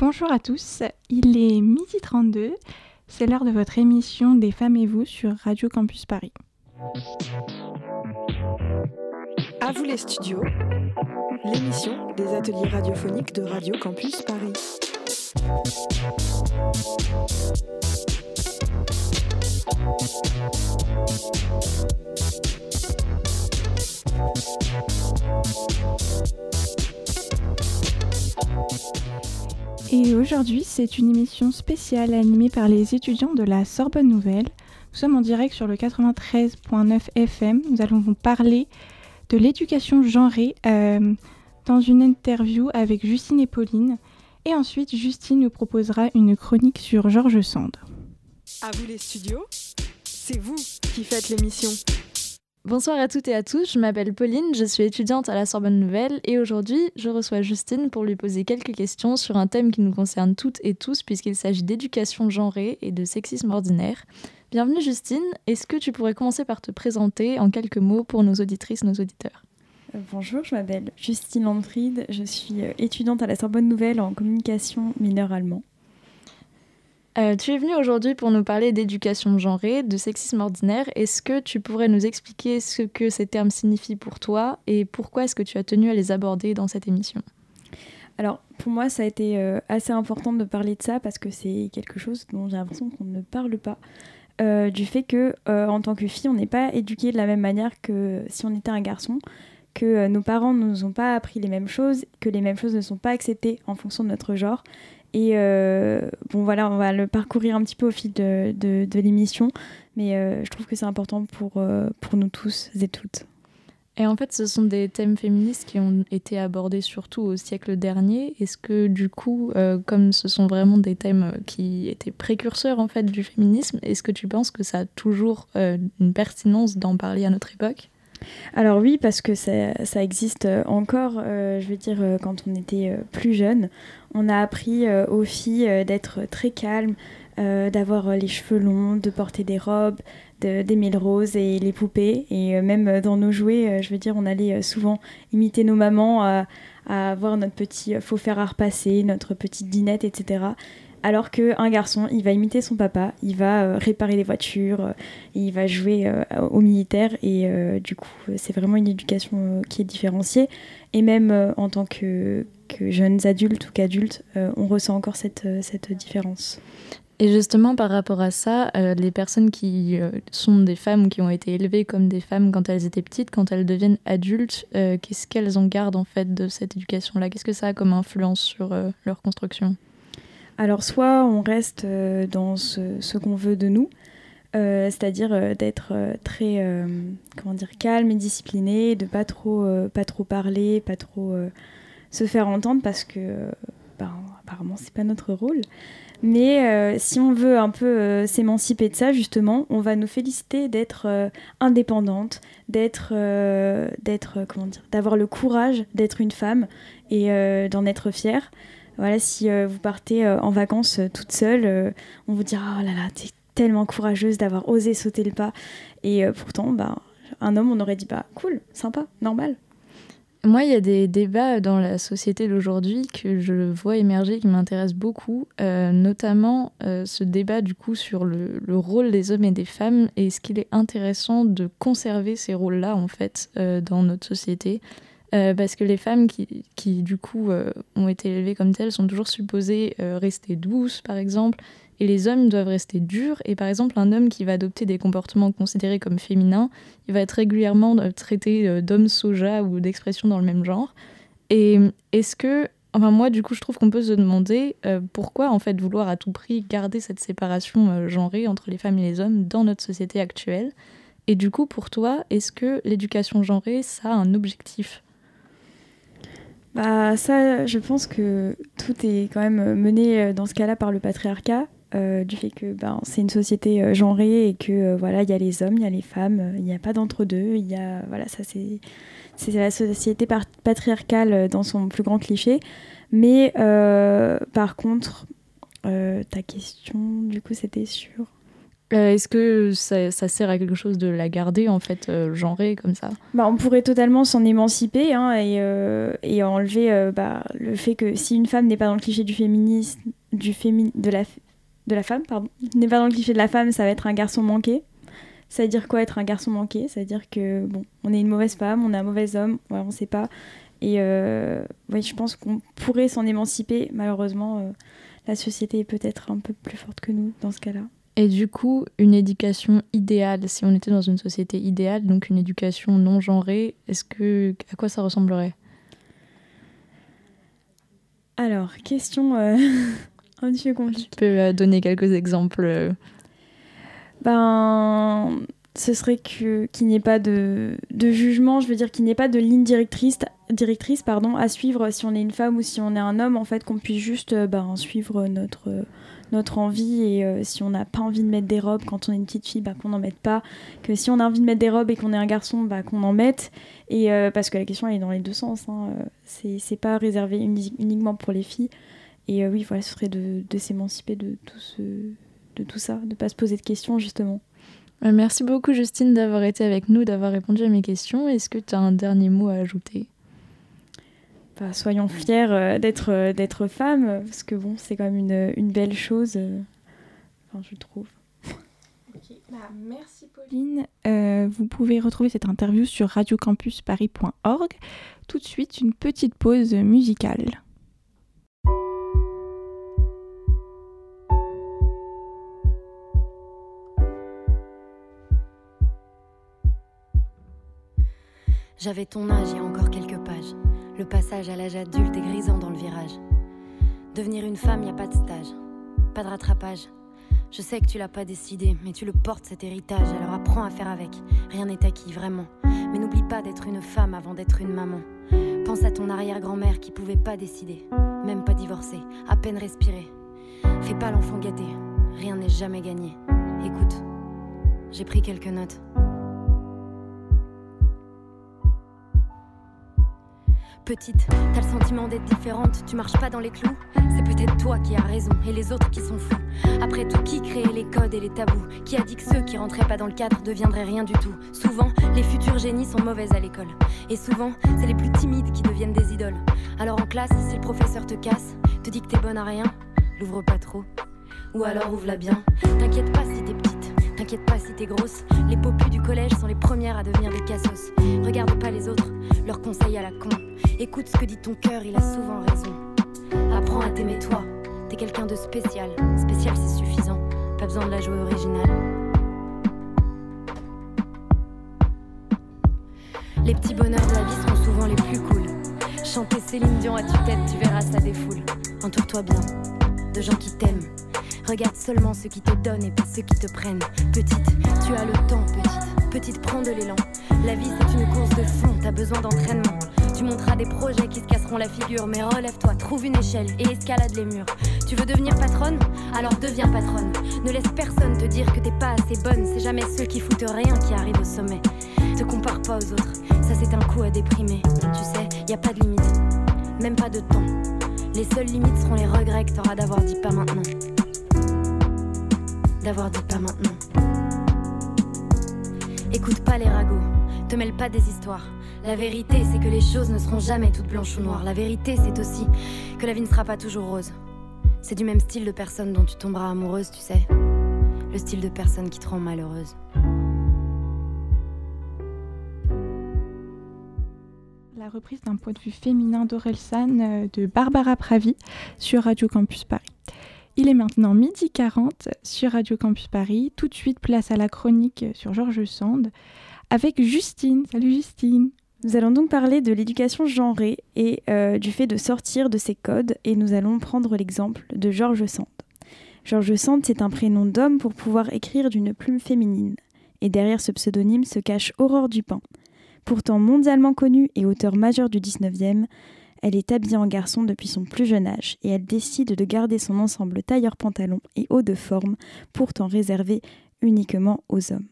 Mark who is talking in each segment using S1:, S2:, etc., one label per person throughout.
S1: Bonjour à tous, il est midi 32, c'est l'heure de votre émission Des femmes et vous sur Radio Campus Paris.
S2: À vous les studios, l'émission des ateliers radiophoniques de Radio Campus Paris.
S1: Et aujourd'hui, c'est une émission spéciale animée par les étudiants de la Sorbonne Nouvelle. Nous sommes en direct sur le 93.9 FM. Nous allons vous parler de l'éducation genrée euh, dans une interview avec Justine et Pauline. Et ensuite, Justine nous proposera une chronique sur Georges Sand.
S2: À vous les studios, c'est vous qui faites l'émission.
S3: Bonsoir à toutes et à tous, je m'appelle Pauline, je suis étudiante à la Sorbonne Nouvelle et aujourd'hui je reçois Justine pour lui poser quelques questions sur un thème qui nous concerne toutes et tous puisqu'il s'agit d'éducation genrée et de sexisme ordinaire. Bienvenue Justine, est-ce que tu pourrais commencer par te présenter en quelques mots pour nos auditrices, nos auditeurs?
S4: Euh, Bonjour, je m'appelle Justine Landfried, je suis euh, étudiante à la Sorbonne Nouvelle en communication mineure allemand.
S3: Euh, tu es venue aujourd'hui pour nous parler d'éducation genrée, de sexisme ordinaire. Est-ce que tu pourrais nous expliquer ce que ces termes signifient pour toi et pourquoi est-ce que tu as tenu à les aborder dans cette émission?
S4: Alors, pour moi, ça a été euh, assez important de parler de ça parce que c'est quelque chose dont j'ai l'impression qu'on ne parle pas. Euh, du fait que, en tant que fille, on n'est pas éduqué de la même manière que si on était un garçon, que nos parents ne nous ont pas appris les mêmes choses, que les mêmes choses ne sont pas acceptées en fonction de notre genre et euh, bon, voilà, on va le parcourir un petit peu au fil de, l'émission, mais euh, je trouve que c'est important pour, euh, pour nous tous et toutes.
S3: Et en fait, ce sont des thèmes féministes qui ont été abordés surtout au siècle dernier. Est-ce que du coup, comme ce sont vraiment des thèmes qui étaient précurseurs en fait du féminisme, est-ce que tu penses que ça a toujours une pertinence d'en parler à notre époque?
S4: Alors oui, parce que ça, ça existe encore, je veux dire, quand on était plus jeune, on a appris euh, aux filles euh, d'être très calmes, euh, d'avoir les cheveux longs, de porter des robes, d'aimer le rose et les poupées. Et même dans nos jouets, je veux dire, on allait souvent imiter nos mamans à, avoir notre petit faux fer à repasser, notre petite dinette, etc. Alors qu'un garçon, il va imiter son papa, il va réparer les voitures, il va jouer au militaire et du coup, c'est vraiment une éducation qui est différenciée. Et même en tant que, jeunes adultes ou qu'adultes, euh, on ressent encore cette, euh, différence.
S3: Et justement, par rapport à ça, euh, les personnes qui sont des femmes ou qui ont été élevées comme des femmes quand elles étaient petites, quand elles deviennent adultes, qu'est-ce qu'elles en gardent en fait de cette éducation-là? Qu'est-ce que ça a comme influence sur leur construction?
S4: Alors, soit on reste dans ce, qu'on veut de nous, c'est-à-dire d'être très comment dire calme et discipliné, de pas trop pas trop parler, pas trop se faire entendre parce que ben, apparemment c'est pas notre rôle. Mais euh, si on veut un peu euh, s'émanciper de ça, justement, on va nous féliciter d'être euh, indépendante, d'être, d'être, comment dire, d'avoir le courage d'être une femme et d'en être fière. Voilà, si vous partez en vacances toute seule, on vous dira oh là là, t'es tellement courageuse d'avoir osé sauter le pas. Et pourtant, ben, un homme, on aurait dit bah cool, sympa, normal.
S3: Moi, il y a des débats dans la société d'aujourd'hui que je vois émerger qui m'intéressent beaucoup, euh, notamment euh, ce débat du coup sur le, rôle des hommes et des femmes et ce qu'il est intéressant de conserver ces rôles-là en fait euh, dans notre société? Parce que les femmes qui, qui du coup ont été élevées comme telles sont toujours supposées rester douces par exemple et les hommes doivent rester durs. Et par exemple, un homme qui va adopter des comportements considérés comme féminins, il va être régulièrement euh, traité euh, d'homme soja ou d'expression dans le même genre. Et est-ce que, enfin moi du coup, je trouve qu'on peut se demander euh, pourquoi en fait vouloir à tout prix garder cette séparation genrée entre les femmes et les hommes dans notre société actuelle? Et du coup, pour toi, est-ce que l'éducation genrée, ça a un objectif?
S4: Bah ça, je pense que tout est quand même mené dans ce cas-là par le patriarcat euh, du fait que ben, c'est une société euh, genrée et que euh, voilà il y a les hommes, il y a les femmes, il n'y a pas d'entre-deux, il y a voilà ça c'est c'est la société patriarcale dans son plus grand cliché. Mais par contre, ta question du coup c'était sur
S3: Euh, est-ce que ça, sert à quelque chose de la garder, en fait, euh, comme ça?
S4: Bah, On pourrait totalement s'en émanciper hein, et, euh, et, enlever bah, le fait que si une femme n'est pas dans le cliché du féminisme, de, la, de la femme, pardon, n'est pas dans le cliché de la femme, ça va être un garçon manqué. Ça veut dire quoi être un garçon manqué? Ça veut dire que, bon, on est une mauvaise femme, on est un mauvais homme, on ne sait pas. Et oui, je pense qu'on pourrait s'en émanciper. Malheureusement, la société est peut-être un peu plus forte que nous dans ce cas-là.
S3: Et du coup, une éducation idéale, si on était dans une société idéale, donc une éducation non genrée, est-ce que à quoi ça ressemblerait?
S4: Alors, question euh, un petit peu compliquée.
S3: Tu peux euh, donner quelques exemples euh
S4: Ben, ce serait que qu'il n'y ait pas de, de, jugement, je veux dire qu'il n'y ait pas de ligne directrice, directrice pardon, à suivre si on est une femme ou si on est un homme, en fait, qu'on puisse juste ben, suivre notre notre envie et euh, si on n'a pas envie de mettre des robes quand on est une petite fille, bah, qu'on n'en mette pas. Que si on a envie de mettre des robes et qu'on est un garçon, bah, qu'on en mette. Et euh, parce que la question elle est dans les deux sens. Hein. C'est pas réservé uniquement pour les filles. Et euh, oui, voilà, ce serait de, de s'émanciper de tout ce, de tout ça, de pas se poser de questions justement.
S3: Merci beaucoup Justine d'avoir été avec nous, d'avoir répondu à mes questions. Est-ce que tu as un dernier mot à ajouter?
S4: Soyons fiers euh, d'être euh, d'être femme, parce que bon, c'est quand même une, une belle chose, euh, enfin, je trouve.
S1: Bah, merci Pauline. vous pouvez retrouver cette interview sur radiocampusparis.org. Tout de suite, une petite pause musicale.
S5: J'avais ton âge il y a encore quelques pages. Le passage à l'âge adulte est grisant dans le virage. Devenir une femme, y a pas de stage, pas de rattrapage. Je sais que tu l'as pas décidé, mais tu le portes cet héritage, alors apprends à faire avec. Rien n'est acquis, vraiment. Mais n'oublie pas d'être une femme avant d'être une maman. Pense à ton arrière-grand-mère qui pouvait pas décider, même pas divorcer, à peine respirer. Fais pas l'enfant gâté, rien n'est jamais gagné. Écoute, j'ai pris quelques notes. Petite, t'as le sentiment d'être différente, tu marches pas dans les clous. C'est peut-être toi qui as raison et les autres qui sont fous. Après tout, qui créait les codes et les tabous? Qui a dit que ceux qui rentraient pas dans le cadre deviendraient rien du tout? Souvent, les futurs génies sont mauvaises à l'école. Et souvent, c'est les plus timides qui deviennent des idoles. Alors en classe, si le professeur te casse, te dit que t'es bonne à rien, l'ouvre pas trop. Ou alors ouvre-la bien. T'inquiète pas si t'es petite. T'inquiète pas si t'es grosse, les popus du collège sont les premières à devenir des cassos. Regarde pas les autres, leurs conseils à la con. Écoute ce que dit ton cœur, il a souvent raison. Apprends à t'aimer toi, t'es quelqu'un de spécial. Spécial c'est suffisant, pas besoin de la jouer originale. Les petits bonheurs de la vie seront souvent les plus cool. Chanter Céline Dion à tue-tête, tu verras ça défoule. Entoure-toi bien de gens qui t'aiment Regarde seulement ceux qui te donnent et pas ceux qui te prennent. Petite, tu as le temps, petite. Petite, prends de l'élan. La vie, c'est une course de fond, t'as besoin d'entraînement. Tu monteras des projets qui se casseront la figure, mais relève-toi, trouve une échelle et escalade les murs. Tu veux devenir patronne? Alors deviens patronne. Ne laisse personne te dire que t'es pas assez bonne, c'est jamais ceux qui foutent rien qui arrivent au sommet. Te compare pas aux autres, ça c'est un coup à déprimer. Tu sais, y a pas de limite, même pas de temps. Les seules limites seront les regrets que t'auras d'avoir dit pas maintenant d'avoir dit pas maintenant. Écoute pas les ragots, te mêle pas des histoires. La vérité, c'est que les choses ne seront jamais toutes blanches ou noires. La vérité, c'est aussi que la vie ne sera pas toujours rose. C'est du même style de personne dont tu tomberas amoureuse, tu sais. Le style de personne qui te rend malheureuse.
S1: La reprise d'un point de vue féminin d'Orelsan euh, de Barbara Pravi sur Radio Campus Paris. Il est maintenant midi 40 sur Radio Campus Paris. Tout de suite, place à la chronique sur Georges Sand avec Justine. Salut Justine.
S4: Nous allons donc parler de l'éducation genrée et euh, du fait de sortir de ces codes et nous allons prendre l'exemple de Georges Sand. Georges Sand, c'est un prénom d'homme pour pouvoir écrire d'une plume féminine. Et derrière ce pseudonyme se cache Aurore Dupin. Pourtant mondialement connue et auteur majeur du 19e, elle est habillée en garçon depuis son plus jeune âge et elle décide de garder son ensemble tailleur-pantalon et haut de forme, pourtant réservé uniquement aux hommes.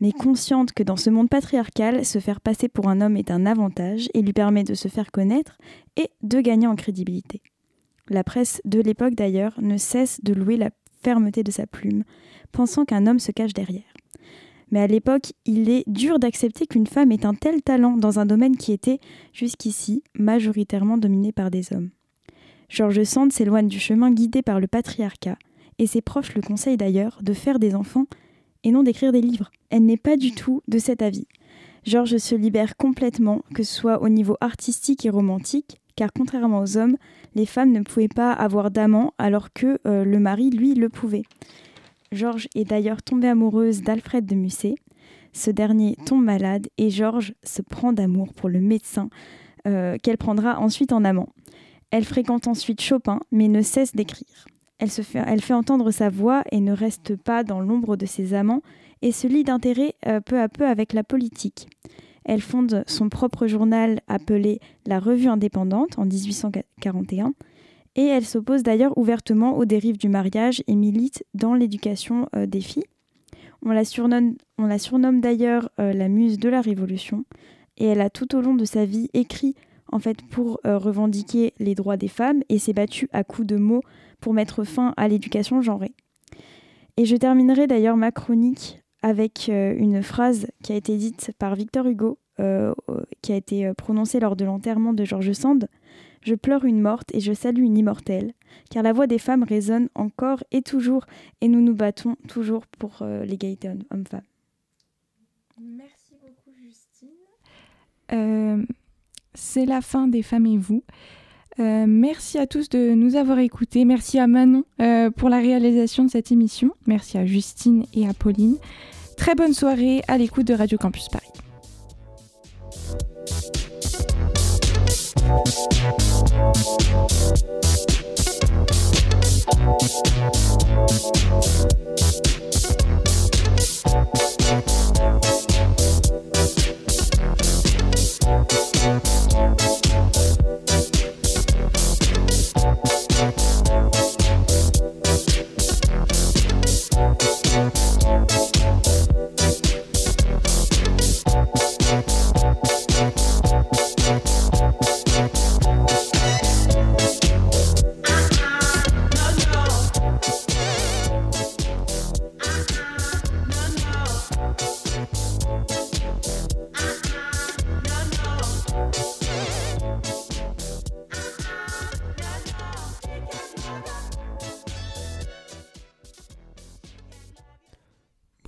S4: Mais consciente que dans ce monde patriarcal, se faire passer pour un homme est un avantage et lui permet de se faire connaître et de gagner en crédibilité. La presse de l'époque d'ailleurs ne cesse de louer la fermeté de sa plume, pensant qu'un homme se cache derrière. Mais à l'époque, il est dur d'accepter qu'une femme ait un tel talent dans un domaine qui était, jusqu'ici, majoritairement dominé par des hommes. George Sand s'éloigne du chemin guidé par le patriarcat, et ses proches le conseillent d'ailleurs de faire des enfants et non d'écrire des livres. Elle n'est pas du tout de cet avis. Georges se libère complètement, que ce soit au niveau artistique et romantique, car contrairement aux hommes, les femmes ne pouvaient pas avoir d'amant alors que euh, le mari, lui, le pouvait. Georges est d'ailleurs tombée amoureuse d'Alfred de Musset. Ce dernier tombe malade et Georges se prend d'amour pour le médecin euh, qu'elle prendra ensuite en amant. Elle fréquente ensuite Chopin, mais ne cesse d'écrire. Elle, fait, entendre sa voix et ne reste pas dans l'ombre de ses amants, et se lie d'intérêt euh, peu à peu avec la politique. Elle fonde son propre journal appelé La Revue indépendante en 1841 et elle s'oppose d'ailleurs ouvertement aux dérives du mariage et milite dans l'éducation euh, des filles. On la surnomme, d'ailleurs euh, la muse de la Révolution et elle a tout au long de sa vie écrit en fait pour revendiquer les droits des femmes et s'est battue à coups de mots pour mettre fin à l'éducation genrée. Et je terminerai d'ailleurs ma chronique avec euh, une phrase qui a été dite par Victor Hugo, euh, qui a été euh, prononcée lors de l'enterrement de George Sand. Je pleure une morte et je salue une immortelle, car la voix des femmes résonne encore et toujours, et nous nous battons toujours pour l'égalité homme-femme.
S1: Merci beaucoup, Justine. C'est la fin des femmes et vous. merci à tous de nous avoir écoutés. Merci à Manon pour la réalisation de cette émission. Merci à Justine et à Pauline. Très bonne soirée à l'écoute de Radio Campus Paris. Thank you.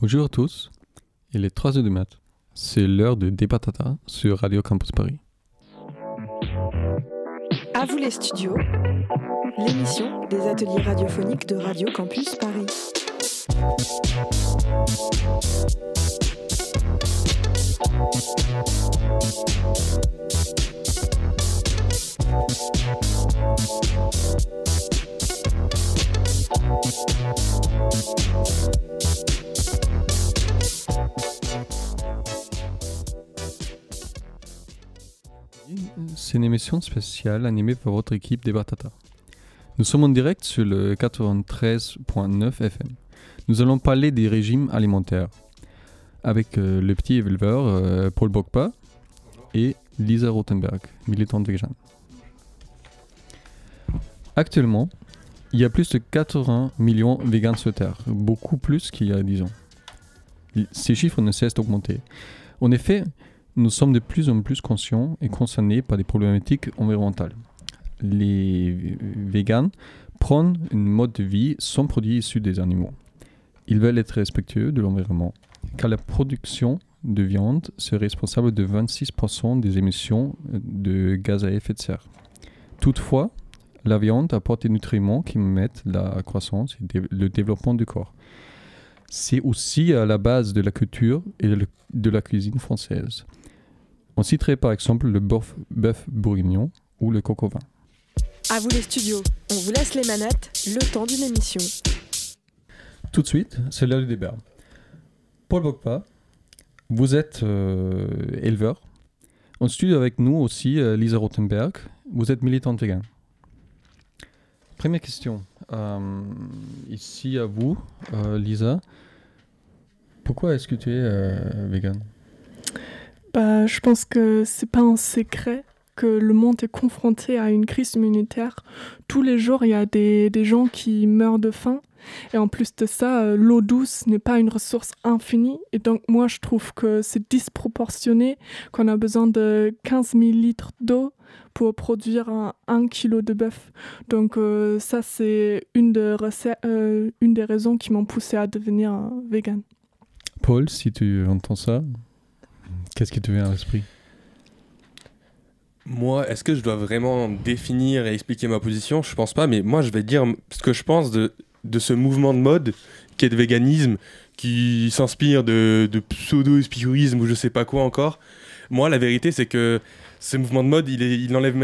S6: Bonjour à tous, il est 3h du mat. C'est l'heure de Débatata sur Radio Campus Paris.
S2: À vous les studios, l'émission des ateliers radiophoniques de Radio Campus Paris.
S6: C'est une émission spéciale animée par votre équipe des Batata. Nous sommes en direct sur le 93.9 FM. Nous allons parler des régimes alimentaires avec euh, le petit éleveur euh, Paul Bokpa et Lisa Rothenberg, militante végane. Actuellement, il y a plus de 80 millions de véganes sur Terre, beaucoup plus qu'il y a 10 ans. Ces chiffres ne cessent d'augmenter. En effet, nous sommes de plus en plus conscients et concernés par des problématiques environnementales. Les véganes prônent une mode de vie sans produits issus des animaux. Ils veulent être respectueux de l'environnement, car la production de viande serait responsable de 26% des émissions de gaz à effet de serre. Toutefois, la viande apporte des nutriments qui permettent la croissance et le développement du corps. C'est aussi à la base de la culture et de la cuisine française. On citerait par exemple le bœuf bourguignon ou le coq vin.
S2: À vous les studios, on vous laisse les manettes, le temps d'une émission.
S6: Tout de suite, c'est l'heure du débat. Paul Bocpa, vous êtes euh, éleveur. En studio avec nous aussi euh, Lisa Rothenberg, vous êtes militante vegan. Première question, ici à vous, Lisa. Pourquoi est-ce que tu es vegan
S7: bah, je pense que c'est pas un secret que le monde est confronté à une crise humanitaire. Tous les jours, il y a des gens qui meurent de faim. Et en plus de ça, euh, l'eau douce n'est pas une ressource infinie. Et donc, moi, je trouve que c'est disproportionné qu'on a besoin de 15 000 litres d'eau pour produire un, un kilo de bœuf. Donc, euh, ça, c'est une, de euh, une des raisons qui m'ont poussé à devenir vegan.
S6: Paul, si tu entends ça, qu'est-ce qui te vient à l'esprit?
S8: Moi, est-ce que je dois vraiment définir et expliquer ma position? Je pense pas, mais moi je vais dire ce que je pense de de ce mouvement de mode qui est de véganisme, qui s'inspire de, pseudo-épicurisme ou je sais pas quoi encore. Moi, la vérité, c'est que ce mouvement de mode, il, enlève,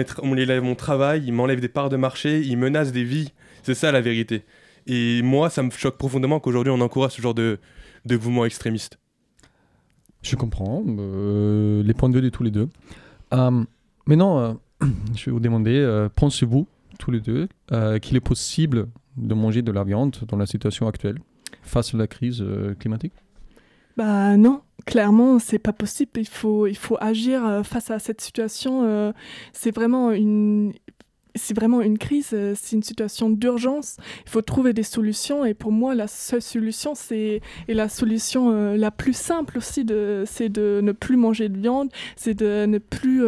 S8: mon travail, il m'enlève des parts de marché, il menace des vies. C'est ça la vérité. Et moi, ça me choque profondément qu'aujourd'hui on encourage ce genre de, de mouvement extrémiste.
S6: Je comprends euh, les points de vue de tous les deux. Euh, maintenant, euh, je vais vous demander, pensez-vous tous les deux qu'il est possible de manger de la viande dans la situation actuelle face à la crise euh, climatique?
S7: Bah non, clairement, c'est pas possible. Il faut, il faut agir euh, face à cette situation. Euh, c'est vraiment une, c'est vraiment une crise, c'est une situation d'urgence. Il faut trouver des solutions et pour moi, la seule solution, c'est et la solution la plus simple aussi, c'est de ne plus manger de viande, c'est de ne plus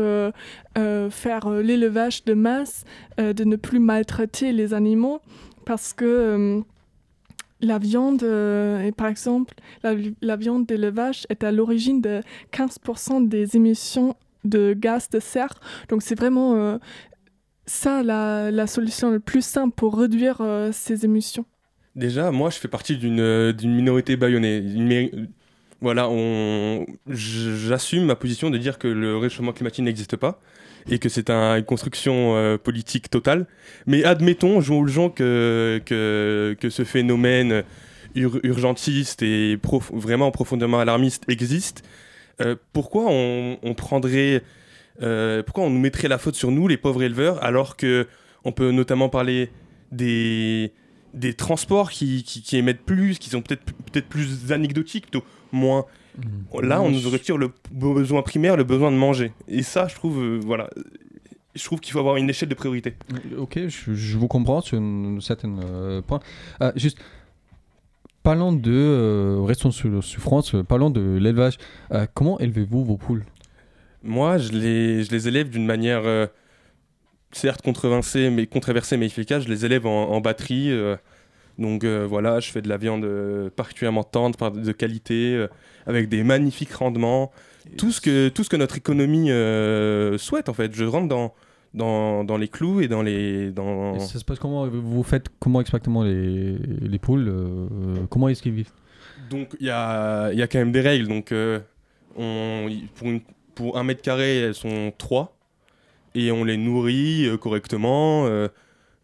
S7: faire l'élevage de masse, de ne plus maltraiter les animaux parce que euh, la viande, euh, par exemple, la, viande d'élevage est à l'origine de 15% des émissions de gaz de serre. Donc c'est vraiment euh, ça la, solution la plus simple pour réduire ces émissions.
S8: Déjà, moi, je fais partie d'une minorité baïonnée. Voilà, j'assume ma position de dire que le réchauffement climatique n'existe pas et que c'est une construction euh, politique totale. Mais admettons, genre que, que, que ce phénomène urgentiste et vraiment profondément alarmiste existe. Euh, pourquoi on, prendrait, euh, pourquoi on nous mettrait la faute sur nous, les pauvres éleveurs, alors que on peut notamment parler des, des transports qui, qui, émettent plus, qui sont peut-être peut-être plus anecdotiques, plutôt moins. Là, on nous retire le besoin primaire, le besoin de manger. Et ça, je trouve, euh, voilà, je trouve qu'il faut avoir une échelle de priorité.
S6: Euh, ok, je, vous comprends sur un certain euh, point. juste, parlons de, restons sur, sur, France, parlons de l'élevage. comment élevez-vous vos poules?
S8: Moi, je les, je les élève d'une manière, certes controversée mais, controversée, mais efficace. Je les élève en, en batterie. Donc voilà, je fais de la viande particulièrement tendre, de qualité avec des magnifiques rendements, tout ce que, tout ce que notre économie euh, souhaite en fait. Je rentre dans, dans, dans, les clous et dans les... Dans...
S6: ça se passe comment? Vous faites comment exactement les, les poules euh, Comment est-ce qu'ils vivent?
S8: Donc il y a, y a quand même des règles. Donc euh, on, pour, une, pour un mètre carré, elles sont trois. Et on les nourrit correctement.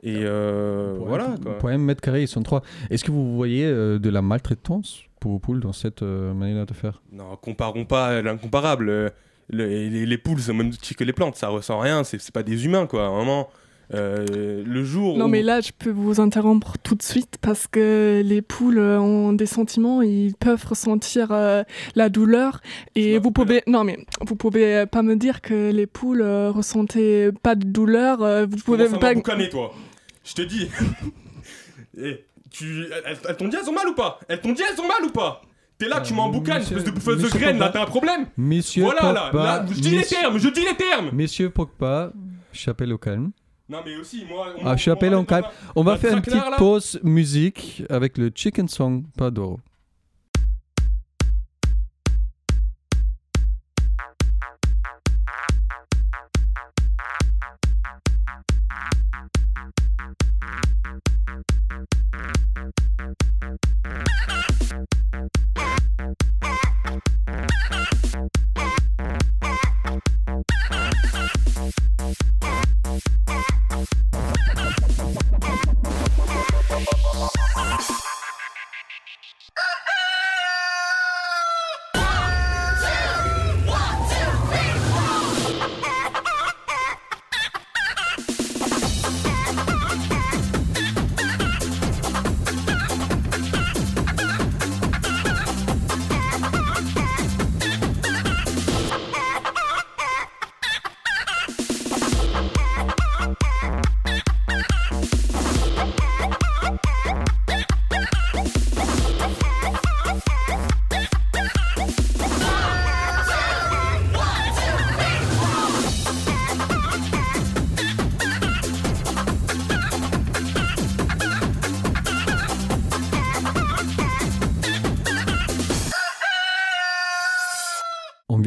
S8: Et voilà.
S6: Pour un mètre carré, ils sont trois. Est-ce que vous voyez de la maltraitance pour vos poules dans cette euh, manière de faire?
S8: Non, comparons pas l'incomparable. Euh, les, les, poules, c'est même que les plantes, ça ressent rien, c'est pas des humains, quoi. Vraiment. Euh, le jour
S7: non mais là je peux vous interrompre tout de suite parce que les poules ont des sentiments ils peuvent ressentir la douleur et vous pouvez non mais vous pouvez pas me dire que les poules ressentaient pas de douleur vous pouvez
S8: pas toi? Je te dis eh, tu, elles, t'ont dit elles ont mal ou pas? Elles t'ont dit elles ont mal ou pas? T'es là, tu m'emboucanes, espèce de bouffeuse de graines, là, t'as un problème?
S6: Monsieur
S8: Voilà, là, là, je dis les termes, je dis les termes
S6: Monsieur Pogba, j'appelle au calme.
S8: Non, mais aussi, moi.
S6: On, ah, je au calme. On va faire une petite pause musique avec le Chicken Song Padoro.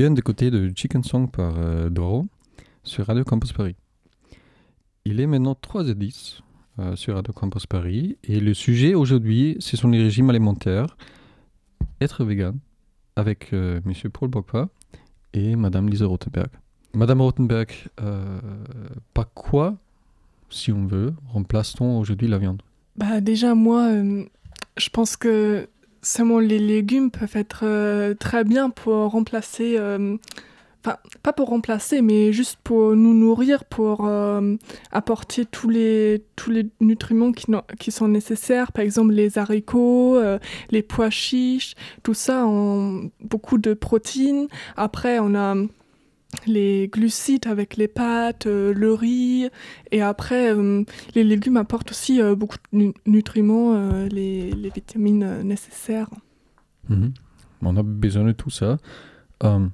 S6: Vient d'écouter de Chicken Song par euh, Doro sur Radio Campus Paris. Il est maintenant 3h10 euh, sur Radio Campus Paris et le sujet aujourd'hui, ce sont les régimes alimentaires, être vegan, avec euh, Monsieur Paul Bocpa et Madame Lisa Rothenberg. Madame Rothenberg, euh, par quoi, si on veut, remplace-t-on aujourd'hui la viande?
S7: Bah déjà moi, je pense que seulement les légumes peuvent être euh, très bien pour remplacer, euh, enfin pas pour remplacer, mais juste pour nous nourrir, pour euh, apporter tous les tous les nutriments qui, qui sont nécessaires. Par exemple les haricots, les pois chiches, tout ça ont beaucoup de protéines. Après on a les glucides avec les pâtes, euh, le riz, et après euh, les légumes apportent aussi euh, beaucoup de nu- nutriments, euh, les, les vitamines euh, nécessaires.
S6: Mhm. On a besoin de tout ça. Euh,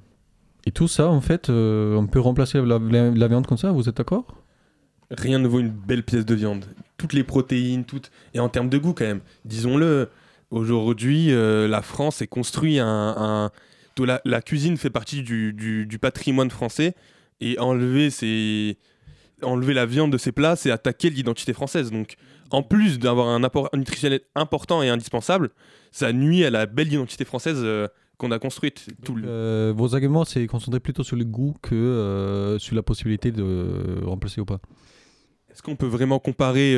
S6: et tout ça, en fait, euh, on peut remplacer la, la- la viande comme ça, vous êtes d'accord?
S8: Rien ne vaut une belle pièce de viande. Toutes les protéines, toutes. Et en termes de goût, quand même. Disons-le, aujourd'hui, euh, la France est construit un. un- La, la cuisine fait partie du, du- du patrimoine français. Et enlever, la viande de ces plats, c'est attaquer l'identité française. Donc, en plus d'avoir un apport nutritionnel important et indispensable, ça nuit à la belle identité française euh, qu'on a construite. Tout le-
S6: Euh, Vos arguments, c'est concentré plutôt sur le goût que euh, sur la possibilité de remplacer ou pas.
S8: Est-ce qu'on peut vraiment comparer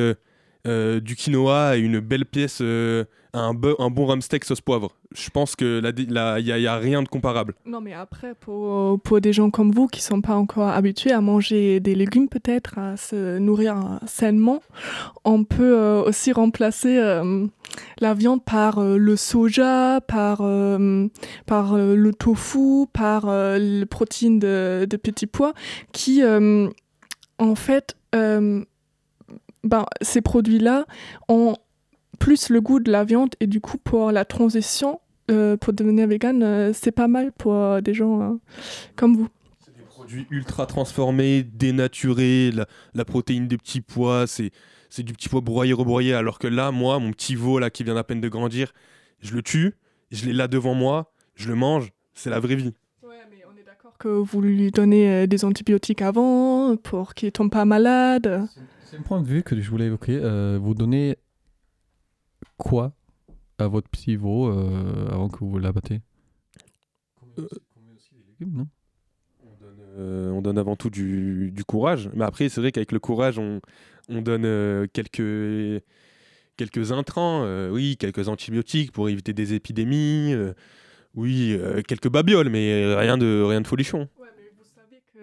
S8: du quinoa à une belle pièce, euh, un, un bon rumsteak sauce poivre Je pense que il n'y a, rien de comparable.
S7: Non, mais après, pour, pour des gens comme vous qui ne sont pas encore habitués à manger des légumes, peut-être, à se nourrir euh, sainement, on peut euh, aussi remplacer euh, la viande par euh, le soja, par, euh, par euh, le tofu, par euh, les protéines de, de petits pois, qui, euh, en fait, euh, ben, ces produits-là ont plus le goût de la viande et du coup, pour la transition, euh, pour devenir vegan, euh, c'est pas mal pour euh, des gens euh, comme vous.
S8: C'est des produits ultra transformés, dénaturés, la, la protéine des petits pois, c'est c'est du petit pois broyé, rebroyé. Alors que là, moi, mon petit veau là, qui vient à peine de grandir, je le tue, je l'ai là devant moi, je le mange, c'est la vraie vie.
S7: Ouais, mais on est d'accord que vous lui donnez des antibiotiques avant pour qu'il tombe pas malade.
S6: C'est un point de vue que je voulais évoquer. Euh, vous donnez quoi à votre petit veau euh, avant que vous l'abattez
S8: Euh,
S6: légumes, non?
S8: On donne, euh, on donne avant tout du, du courage. Mais après, c'est vrai qu'avec le courage, on, on donne euh, quelques, quelques intrants, euh, oui, quelques antibiotiques pour éviter des épidémies, euh, oui, euh, quelques babioles, mais rien de, rien de folichon.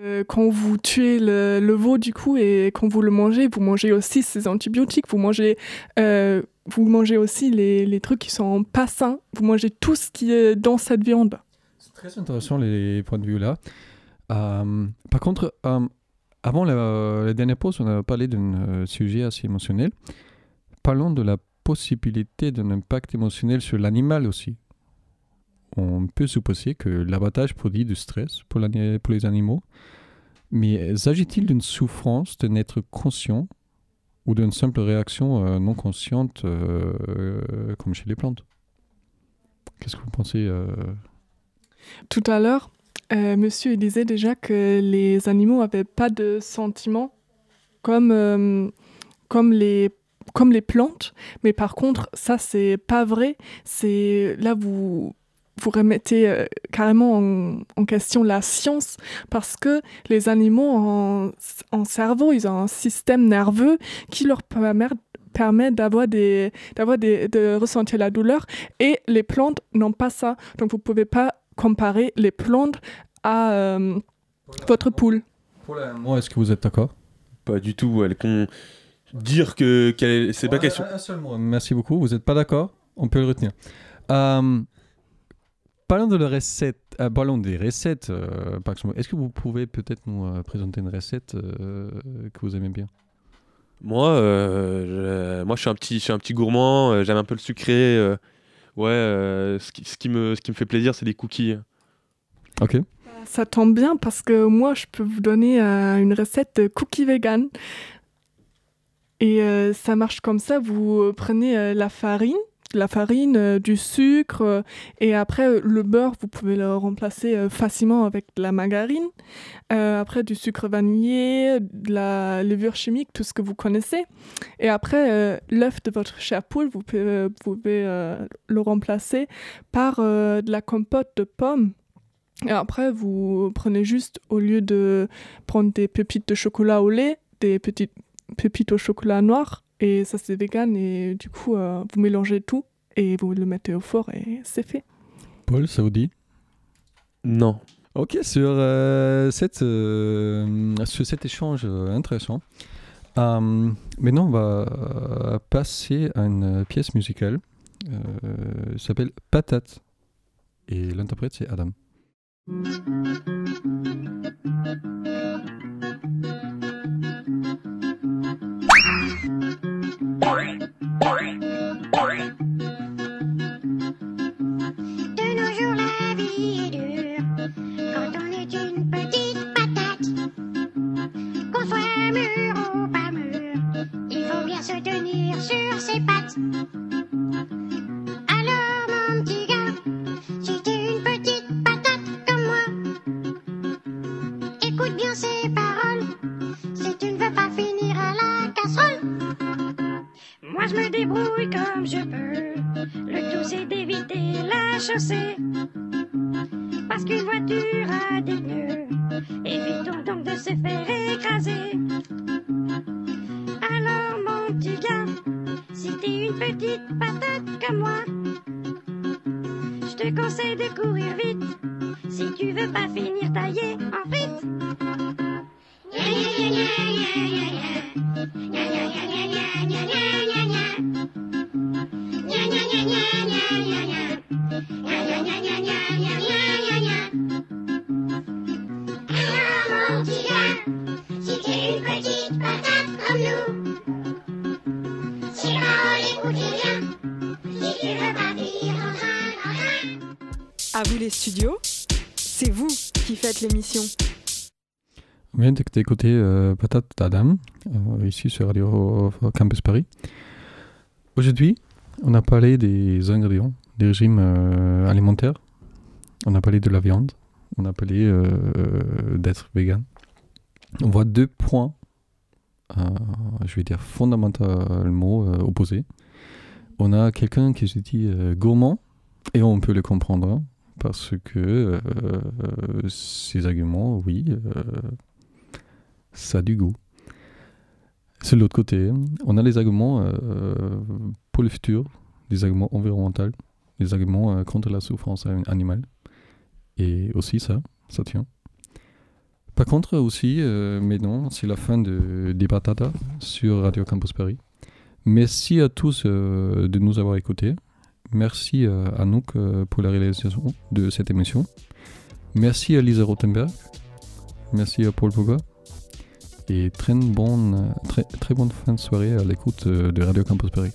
S7: Euh, quand vous tuez le, veau du coup et quand vous le mangez, vous mangez aussi ces antibiotiques, vous mangez, euh, vous mangez aussi les, trucs qui sont pas sains, vous mangez tout ce qui est dans cette viande.
S6: C'est très intéressant les points de vue là. Euh, par contre, avant la, la dernière pause, on a parlé d'un sujet assez émotionnel. Parlons de la possibilité d'un impact émotionnel sur l'animal aussi. On peut supposer que l'abattage produit du stress pour, les animaux, mais s'agit-il d'une souffrance d'un être conscient ou d'une simple réaction euh, non consciente euh, euh, comme chez les plantes? Qu'est-ce que vous pensez
S7: Tout à l'heure, monsieur disait déjà que les animaux n'avaient pas de sentiments comme, comme, les, comme les plantes, mais par contre, ça, c'est pas vrai. C'est Là, vous, vous remettez euh, carrément en, en question la science parce que les animaux en, en cerveau, ils ont un système nerveux qui leur permet permet d'avoir des d'avoir des de ressentir la douleur et les plantes n'ont pas ça donc vous pouvez pas comparer les plantes à euh, votre poule
S6: Moi, est-ce que vous êtes d'accord?
S8: Pas du tout. Elle con... Dire que qu'elle- c'est pas question.
S6: un seul mot. Merci beaucoup. Vous n'êtes pas d'accord? On peut le retenir. Euh, parlons de la recette. euh, parlons des recettes. euh, par exemple. Est-ce que vous pouvez peut-être nous euh, présenter une recette euh, que vous aimez bien?
S8: Moi, euh, je, moi, je suis un petit, je suis un petit gourmand. euh, J'aime un peu le sucré. euh, ouais, euh, ce, qui, ce qui me, ce qui me fait plaisir, c'est les cookies.
S6: Ok.
S7: ça tombe bien parce que moi je peux vous donner euh, une recette de cookies vegan et euh, ça marche comme ça vous prenez euh, la farine de la farine, euh, du sucre, euh, et après euh, le beurre, vous pouvez le remplacer facilement avec de la margarine. Après du sucre vanillé, de la levure chimique, tout ce que vous connaissez. Et après l'œuf de votre chère poule, vous pouvez, le remplacer par de la compote de pommes. Et après, vous prenez juste, au lieu de prendre des pépites de chocolat au lait, des petites pépites au chocolat noir. Et ça, c'est vegan. Et du coup, euh, vous mélangez tout et vous le mettez au four et c'est fait.
S6: Paul, ça vous dit?
S8: Non.
S6: Ok, sur, euh, cette, euh, sur cet échange euh, intéressant, euh, maintenant on va passer à une pièce musicale. Euh, s'appelle Patate. Et l'interprète c'est Adam.
S9: Se tenir sur ses pattes. you see. À
S2: vous les studios, c'est vous qui faites l'émission.
S6: On vient d'écouter euh, Patate d'Adam, euh, ici sur Radio Campus Paris. Aujourd'hui, on a parlé des ingrédients, des régimes euh, alimentaires. On a parlé de la viande. On a parlé euh, d'être vegan. On voit deux points, euh, je vais dire fondamentalement euh, opposés. On a quelqu'un qui se dit euh, gourmand, et on peut le comprendre, hein, parce que euh, ces arguments, oui, euh, ça a du goût. C'est l'autre côté. On a les arguments euh, pour le futur, des arguments environnementaux, des arguments euh, contre la souffrance an- animale. Et aussi ça, ça tient. Par contre aussi, euh, mais non, c'est la fin de des Batata sur Radio Campus Paris. Merci à tous euh, de nous avoir écoutés. Merci euh, à Anouk pour la réalisation de cette émission. Merci à Lisa Rothenberg. Merci à Paul Boga. Et très bonne, très bonne fin de soirée à l'écoute euh, de Radio Campus Paris.